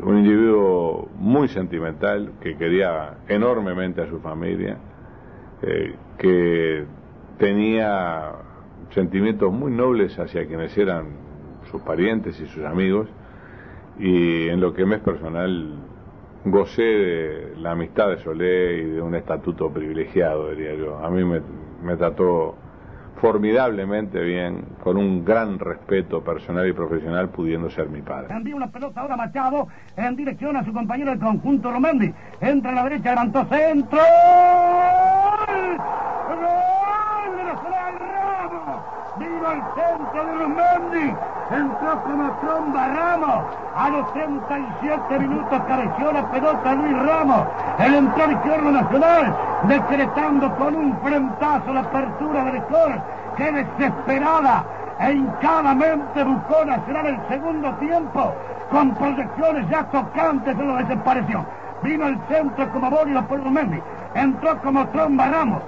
un individuo muy sentimental, que quería enormemente a su familia, eh, que tenía sentimientos muy nobles hacia quienes eran sus parientes y sus amigos, y en lo que me es personal gocé de la amistad de Solé y de un estatuto privilegiado, diría yo. A mí me, me, trató formidablemente bien, con un gran respeto personal y profesional, pudiendo ser mi padre. Envía una pelota ahora Machado en dirección a su compañero del conjunto Romendi. Entra a la derecha, levantó centro. ¡Gol! ¡Gol de Ramos! Vino al centro de Romendi. Entró como tromba Ramos. A los 37 minutos careció la pelota Luis Ramos. El entró izquierdo nacional, decretando con un frentazo la apertura del score. ¡Qué desesperada! E hincadamente buscó Nacional el segundo tiempo, con proyecciones ya tocantes de la desaparición. Vino el centro como Bolívar por Romendi. Entró como tromba Ramos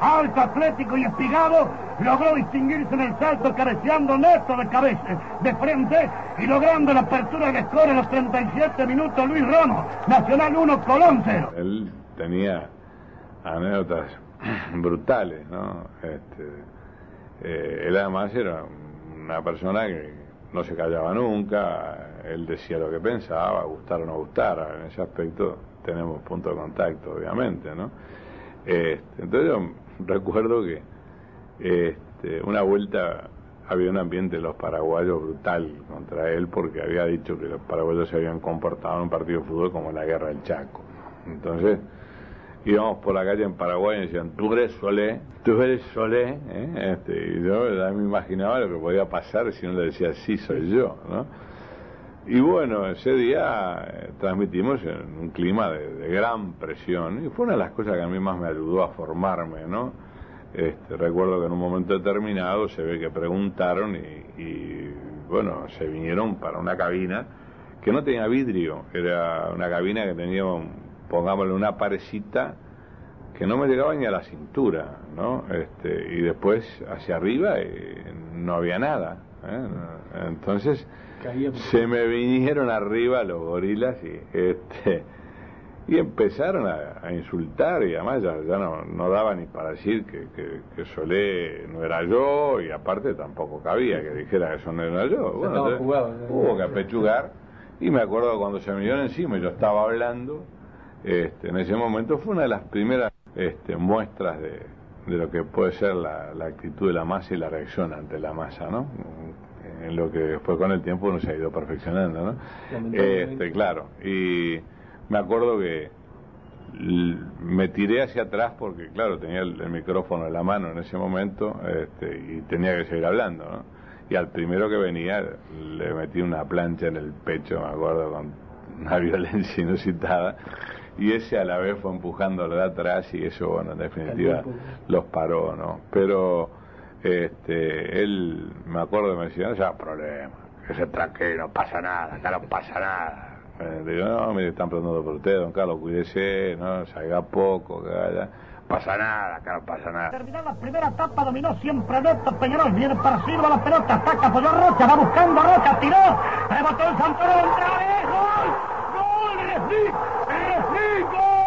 alto, atlético y espigado, logró distinguirse en el salto cabeceando neto de cabeza, de frente y logrando la apertura del score en los 37 minutos Luis Ramos, Nacional 1, Colón 0. Él tenía anécdotas brutales, ¿no? Este, eh, él además era una persona que no se callaba nunca, él decía lo que pensaba, gustar o no gustar, en ese aspecto tenemos punto de contacto, obviamente, ¿no? Este, entonces yo recuerdo que este, una vuelta había un ambiente de los paraguayos brutal contra él porque había dicho que los paraguayos se habían comportado en un partido de fútbol como la guerra del Chaco. Entonces íbamos por la calle en Paraguay y decían, tú eres Solé, tú eres Solé. ¿eh? Este, y yo me imaginaba lo que podía pasar si uno le decía, sí, soy yo. ¿no? Y bueno, ese día eh, transmitimos en un clima de, de, gran presión y fue una de las cosas que a mí más me ayudó a formarme, ¿no? Este, recuerdo que en un momento determinado se ve que preguntaron y, y, bueno, se vinieron para una cabina que no tenía vidrio, era una cabina que tenía, pongámosle, una parecita que no me llegaba ni a la cintura, ¿no? Este, y después hacia arriba eh, no había nada. ¿eh? Entonces se me vinieron arriba los gorilas y este y empezaron a, insultar y además ya, no, no, daba ni para decir que, que, Solé no era yo y aparte tampoco cabía que dijera que eso no era yo. Bueno, hubo que apechugar y me acuerdo cuando se me dieron encima y yo estaba hablando, este, en ese momento fue una de las primeras este, muestras de, de lo que puede ser la, la, actitud de la masa y la reacción ante la masa, ¿no? En lo que después con el tiempo uno se ha ido perfeccionando, ¿no? Este, claro, y me acuerdo que me tiré hacia atrás porque, claro, tenía el, micrófono en la mano en ese momento este, y tenía que seguir hablando, ¿no? Y al primero que venía le metí una plancha en el pecho, me acuerdo, con una *laughs* violencia inusitada. Y ese a la vez fue empujándolo de atrás y eso, bueno, en definitiva los paró, ¿no? Pero este, él, me acuerdo, me decía, no se problema, que se tranquilo, no pasa nada, acá no pasa nada eh, digo, no, me están preguntando por usted, don Carlos, cuídese, no, salga poco, que vaya. Pasa nada, acá no pasa nada. Terminada la primera etapa, dominó siempre Neto Peñarol, viene para Silva la pelota, ataca, a Rocha, va buscando a Rocha, tiró, rebotó el Santoro, otra vez, gol, gol, Resnick, Resnick, gol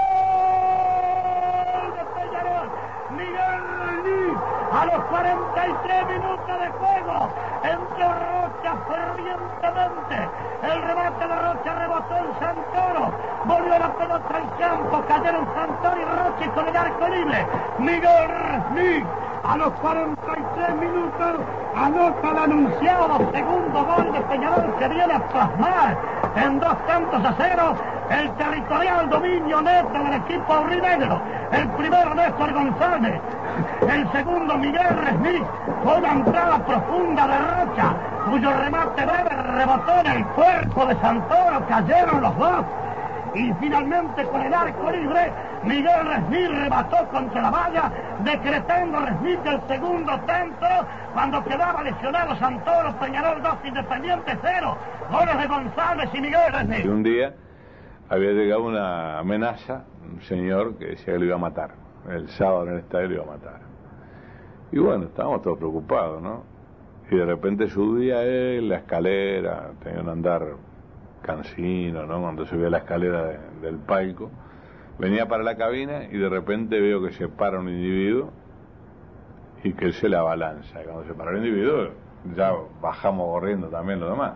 de Peñarol, Miguel Resnick, a los 43 minutos de juego, entró Rocha fervientemente, el remate de Rocha rebotó en Santoro. Volvió la pelota al campo. Cayeron Santoro y Rocha con el arco libre. Miguel Resnick a los 43 minutos anota el anunciado segundo gol de Peñarol que viene a plasmar en dos tantos a cero el territorial dominio neto del equipo rinegro. El primero Néstor González, el segundo Miguel Resnick, con una entrada profunda de Rocha, cuyo remate breve rebotó en el cuerpo de Santoro, cayeron los dos. Y finalmente con el arco libre, Miguel Resmir rebató contra la valla, decretando Resmir el segundo tanto, cuando quedaba lesionado Santoro, Peñarol 2, Independiente 0. Goles de González y Miguel Resmir. un día había llegado una amenaza, un señor que decía que lo iba a matar. El sábado en el estadio lo iba a matar. Y bueno, estábamos todos preocupados, ¿no? y de repente subía él la escalera, tenía un andar cansino, ¿no? Cuando subía la escalera del palco, venía para la cabina y de repente veo que se para un individuo y que él se la abalanza. Y cuando se para el individuo, ya bajamos corriendo también los demás.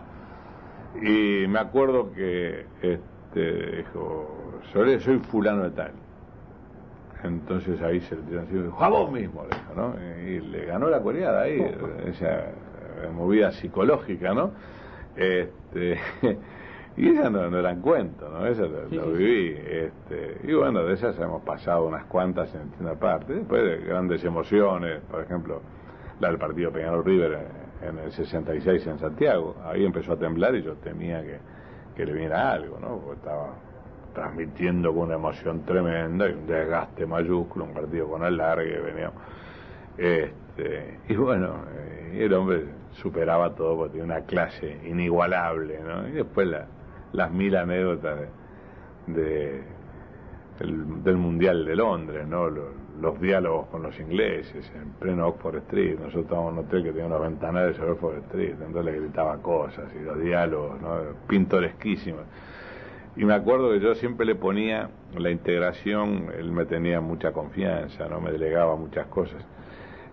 Y me acuerdo que este, dijo, soy, soy fulano de tal. Entonces ahí se le tiró encima y dijo, a vos mismo, le dijo, ¿no? Y le ganó la coreada ahí, esa movida psicológica, ¿no? Este, *laughs* y esas no, eran cuentos, ¿no? Eso lo, viví. Este, y bueno, de esas hemos pasado unas cuantas en una parte. Después de grandes emociones, por ejemplo, la del partido Peñarol River en el 66 en Santiago. Ahí empezó a temblar y yo temía que, que le viniera algo, ¿no? Porque estaba transmitiendo con una emoción tremenda y un desgaste mayúsculo, un partido con el largue, veníamos. Este, y bueno, eh, el hombre superaba todo porque tenía una clase inigualable, ¿no? Y después las mil anécdotas de, del Mundial de Londres, ¿no? Los, diálogos con los ingleses en pleno Oxford Street. Nosotros estábamos en un hotel que tenía una ventana de Oxford Street, entonces le gritaba cosas y los diálogos, ¿no? Pintoresquísimos. Y me acuerdo que yo siempre le ponía la integración, él me tenía mucha confianza, no me delegaba muchas cosas.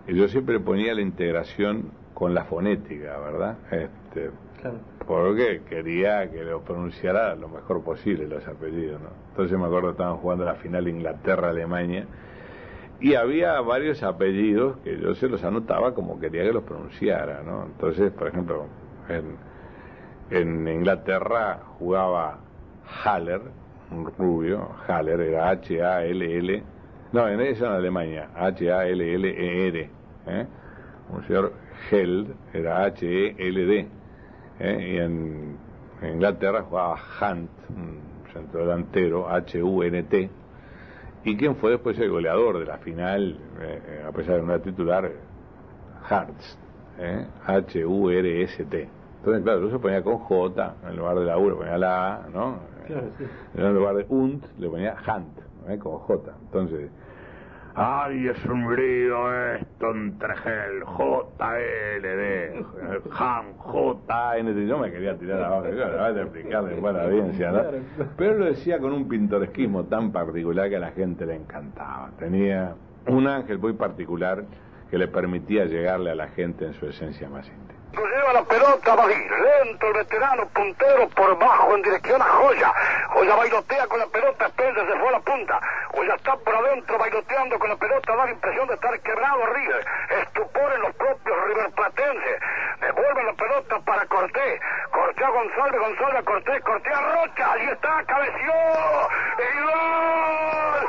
Y yo siempre le ponía la integración con la fonética, ¿verdad? Este, Porque quería que lo pronunciara lo mejor posible los apellidos, ¿no? Entonces me acuerdo que estaban jugando la final Inglaterra-Alemania y había varios apellidos que yo se los anotaba como quería que los pronunciara, ¿no? Entonces, por ejemplo, en, en Inglaterra jugaba Haller, un rubio, Haller era H-A-L-L, no, en esa en Alemania, H-A-L-L-E-R, ¿eh? un señor Held era H-E-L-D, ¿eh? y en, Inglaterra jugaba Hunt, un centro delantero, H-U-N-T, y quien fue después el goleador de la final, eh, a pesar de no era titular, Hartz, H-U-R-S-T. Entonces, claro, yo se ponía con J, en lugar de la U ponía la A, ¿no? En lugar de UNT le ponía Hunt, ¿eh? con J. Entonces, Ay, es un lío esto entre el JLD, Ham, JN. Yo me quería tirar abajo, le voy a explicarle buena audiencia, ¿no? Pero lo decía con un pintoresquismo tan particular que a la gente le encantaba. Tenía un ángel muy particular que le permitía llegarle a la gente en su esencia más íntima. Lleva la pelota a lento el veterano, puntero por bajo en dirección a Joya. Joya bailotea con la pelota, Spencer se fue a la punta. Joya está por adentro bailoteando con la pelota, da la impresión de estar quebrado River. Estupor en los propios River Platense. Devuelve la pelota para Cortés. Cortés a González, González a Cortés, Cortés a Rocha. Ahí está, cabeció. ¡Y! ¡Gol!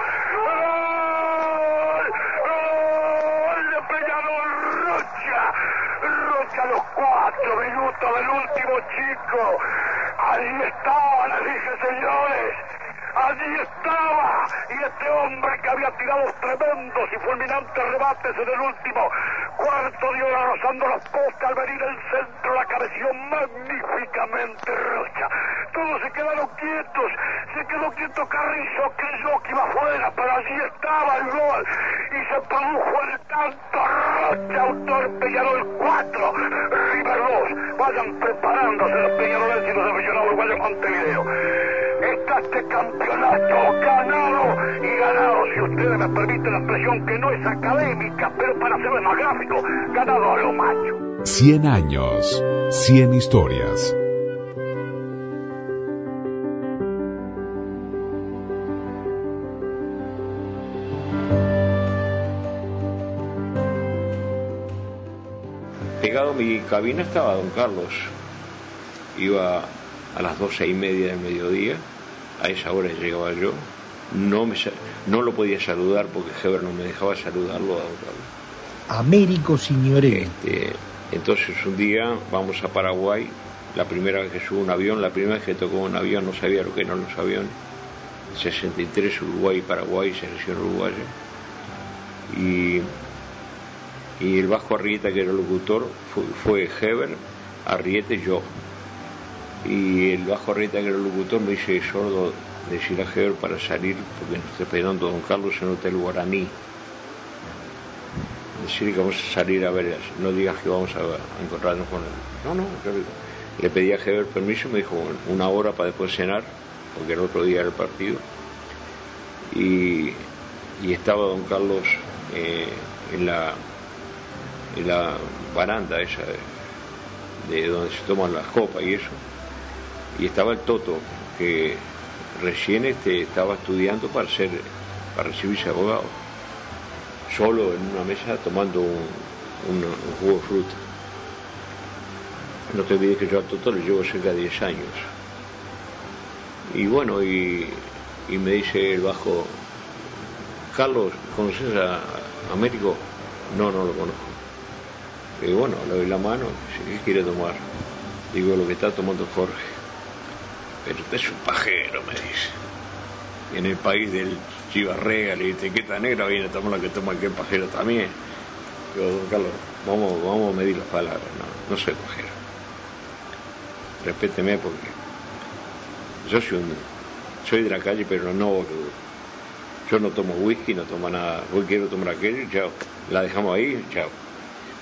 ¡Gol de Peñarol Rocha! Rocha a los cuatro minutos del último chico. Allí estaba, le dije, señores. Allí estaba. Y este hombre que había tirado tremendos y fulminantes rebates en el último cuarto de hora rozando los postes al venir el centro la cabeció magníficamente Rocha. Todos se quedaron quietos. Se quedó quieto Carrizo, creyó que iba afuera, pero allí estaba el gol. Y se produjo el tanto Rocha, autor Peñarol 4, River 2. Vayan preparándose los Peñaroles y los aficionados uruguayos Montevideo. Está este campeonato ganado y ganado, si ustedes me permiten la expresión que no es académica, pero para hacerlo más gráfico, ganado a lo macho. 100 años, 100 historias. Cabina estaba don Carlos. Iba a las doce y media del mediodía, a esa hora llegaba yo. No, me, no lo podía saludar porque Heber no me dejaba saludarlo a don Carlos. Américo Signoret. Este, entonces un día vamos a Paraguay, la primera vez que subo un avión, la primera vez que tocó un avión, no sabía lo que eran los aviones. 63 Uruguay y Paraguay, selección uruguaya. Y, y el Vasco Arrieta, que era el locutor, fue, fue Heber, Arrieta y yo. Y el Vasco Arrieta, que era el locutor, me dice sordo decir a Heber para salir, porque nos está esperando don Carlos en Hotel Guaraní decir que vamos a salir a ver, no digas que vamos a, encontrarnos con él. No, no, yo le- le pedí a Heber permiso, me dijo una hora para después cenar, porque el otro día era el partido. Y, y estaba don Carlos eh, en, la, en la baranda esa de, de donde se toman las copas y eso. Y estaba el Toto, que recién este, estaba estudiando para ser, para recibirse abogado solo en una mesa tomando un, jugo de fruta. No te olvides que yo a Toto le llevo cerca de 10 años. Y bueno, y, me dice el bajo, Carlos, ¿conoces a Américo? No, no lo conozco. Y bueno, le doy la mano, si ¿qué quiere tomar? Digo, lo que está tomando Jorge. Pero usted es un pajero, me dice en el país del Chivarrega, le dice, ¿qué tan negra viene a tomar la que toma aquel pajero también? Digo, don Carlos, vamos, vamos a medir las palabras, no, no soy pajero. Respéteme porque yo soy un, soy de la calle, pero no boludo. Yo no tomo whisky, no tomo nada. Hoy quiero tomar aquello, chao. La dejamos ahí, chao.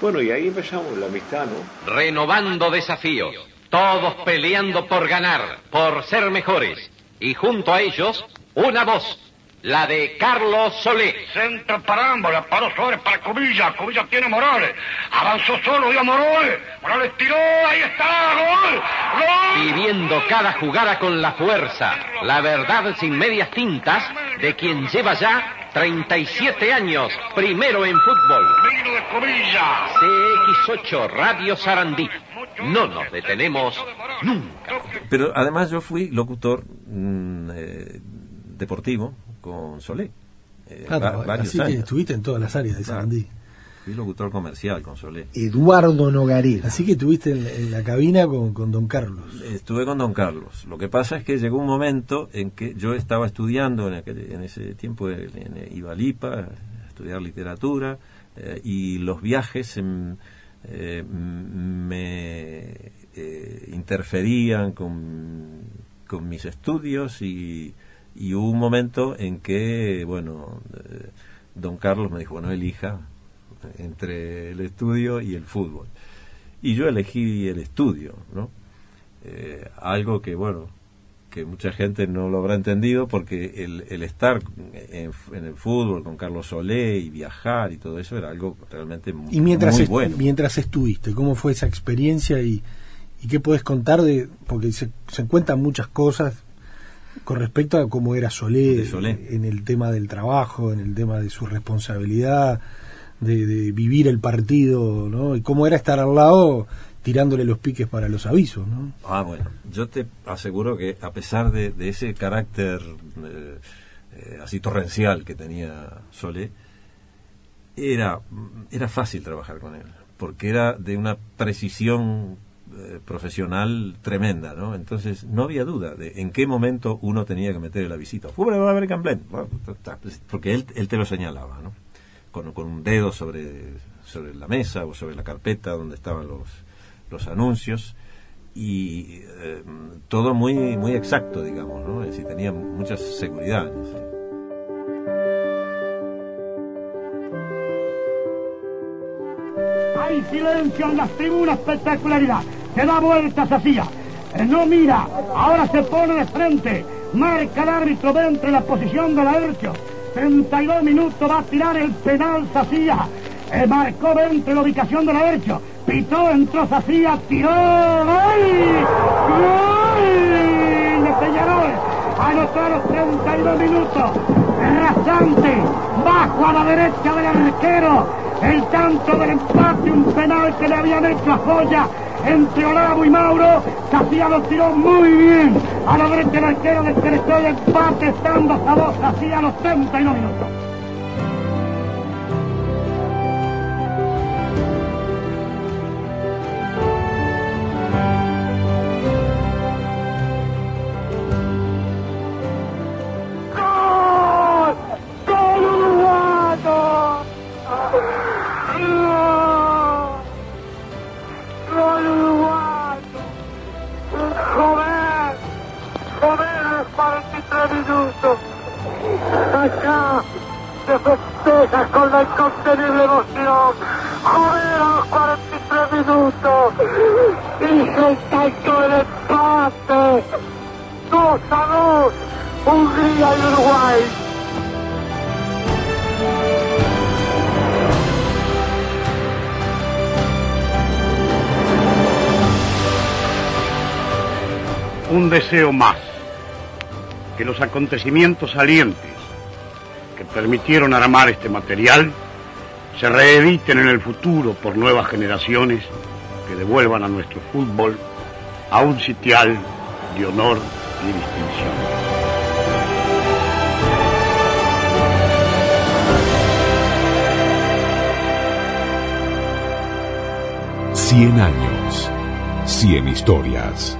Bueno, y ahí empezamos la amistad, ¿no? Renovando desafíos. Todos peleando por ganar, por ser mejores. Y junto a ellos, una voz. La de Carlos Solé. Centro para ambos, la paró Suárez para Cubilla, Cubilla tiene Morales, avanzó solo, dio a Morales, Morales tiró, ahí está, gol, gol. Viviendo cada jugada con la fuerza, la verdad sin medias tintas de quien lleva ya 37 años, primero en fútbol. Vino de Cubilla. CX8 Radio Sarandí. No nos detenemos nunca. Pero además yo fui locutor mm, eh, deportivo con Solé. eh, Ah, va- pero varios así que años. estuviste en todas las áreas de. Sarandí. Fui locutor comercial con Solé. Eduardo Nogarera. Así que estuviste en, en la cabina con, con Don Carlos. Estuve con Don Carlos. Lo que pasa es que llegó un momento en que yo estaba estudiando en, aquel- en ese tiempo en, en Ibalipa, estudiar literatura, eh, y los viajes em, eh, me eh, interferían con, con mis estudios y, y hubo un momento en que, bueno, eh, don Carlos me dijo, bueno, elija entre el estudio y el fútbol. Y yo elegí el estudio, ¿no? Eh, algo que, bueno, que mucha gente no lo habrá entendido porque el, el estar en, el fútbol con Carlos Solé y viajar y todo eso era algo realmente muy, y mientras muy bueno. mientras estuviste, ¿cómo fue esa experiencia y, y qué puedes contar de porque se, se cuentan muchas cosas con respecto a cómo era Solé, Solé, en el tema del trabajo, en el tema de su responsabilidad, de, de, vivir el partido, ¿no? Y cómo era estar al lado tirándole los piques para los avisos, ¿no? Ah, bueno, yo te aseguro que a pesar de, ese carácter eh, eh, así torrencial que tenía Solé, era, era fácil trabajar con él, porque era de una precisión eh, profesional tremenda, ¿no? Entonces no había duda de en qué momento uno tenía que meter la visita. Fue para American Blend, porque él, él te lo señalaba, ¿no? Con, un dedo sobre, sobre la mesa o sobre la carpeta donde estaban los, los anuncios y eh, todo muy muy exacto, digamos, ¿no? Es tenía mucha seguridad. ¿no? Hay silencio en las tribunas, espectacularidad. Se da vueltas hacía. No mira, ahora se pone de frente. Marca el árbitro dentro de la posición de la Ercho. 32 minutos va a tirar el penal Sacía. Eh, marcó dentro de la ubicación de la Ercho. Pitó, entró Sacía, tiró. ¡Gol! ¡Gol! De Peñarol. Anotó a los 32 minutos. Rasante. Bajo a la derecha del arquero. El tanto del empate, un penal que le habían hecho a Joya entre Olavo y Mauro. Sacía lo tiró muy bien. A la derecha del arquero decretó el empate estando a dos. Sacía a los 32 minutos. Los acontecimientos salientes que permitieron armar este material se reediten en el futuro por nuevas generaciones que devuelvan a nuestro fútbol a un sitial de honor y distinción. Cien años, cien historias.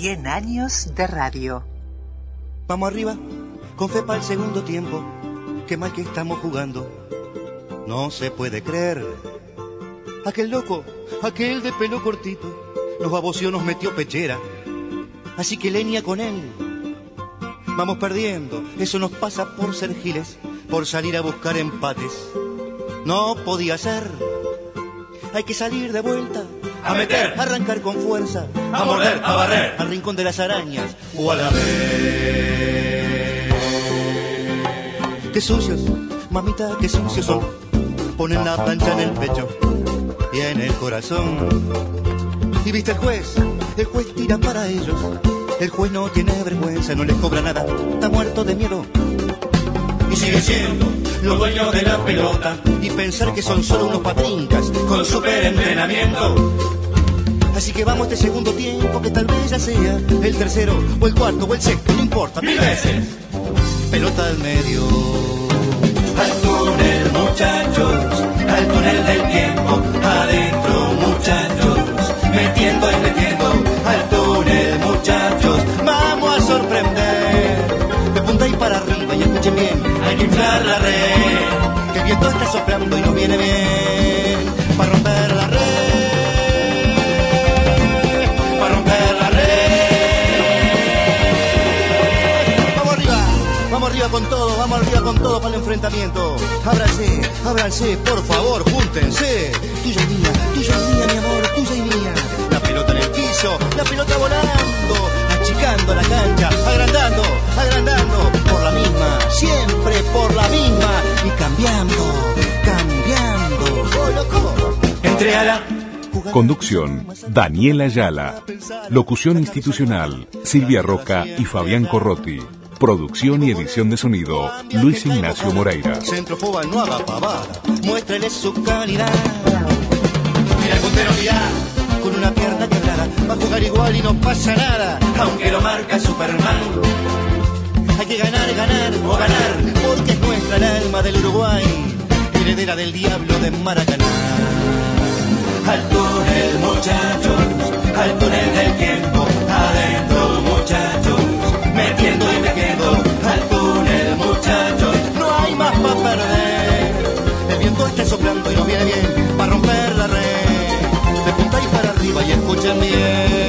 Cien años de radio. Vamos arriba, con fe para el segundo tiempo. Qué mal que estamos jugando. No se puede creer. Aquel loco, aquel de pelo cortito, nos baboció, nos metió pechera. Así que leña con él. Vamos perdiendo, eso nos pasa por ser giles, por salir a buscar empates. No podía ser. Hay que salir de vuelta, a meter, a arrancar con fuerza, a morder, a barrer, al rincón de las arañas o a la vez. Qué sucios, mamita, qué sucios son. Ponen la plancha en el pecho y en el corazón. Y viste el juez, el juez tira para ellos. El juez no tiene vergüenza, no les cobra nada, está muerto de miedo. Y sigue siendo los dueños de la pelota. Y pensar que son solo unos patrincas con super entrenamiento. Así que vamos este segundo tiempo que tal vez ya sea el tercero o el cuarto o el sexto, no importa. Mil veces. Pelota al medio. Al túnel, muchachos, al túnel del tiempo, adentro, muchachos, metiendo y metiendo, al túnel, muchachos, vamos a sorprender. Y para arriba y escuchen bien, hay que inflar la red, que el viento está soplando y no viene bien, para romper la red. con todo, vamos arriba con todo para el enfrentamiento. Ábranse, ábranse, por favor, júntense. Tuya y mía, tuya y mía, mi amor, tuya y mía. La pelota en el piso, la pelota volando, achicando la cancha, agrandando, agrandando, la misma, siempre por la misma, y cambiando, cambiando. ¡Oh, loco! Entre a la Conducción, Daniela Ayala. Locución institucional, Silvia Roca y Fabián Corrotti. Producción y edición de sonido, Luis Ignacio Moreira. Centrofoba no haga pavada, muéstrele su calidad. Mira el puntero, mira. Con una pierna quebrada, va a jugar igual y no pasa nada. Aunque lo marca Superman. Hay que ganar, ganar o ganar, porque es nuestra el alma del Uruguay, heredera del diablo de Maracaná. Al túnel, muchachos, al túnel del tiempo, adentro, muchachos, metiendo y metiendo, al túnel, muchachos, no hay más para perder. El viento está soplando y nos viene bien para romper la red, de punta y para arriba y escuchen bien.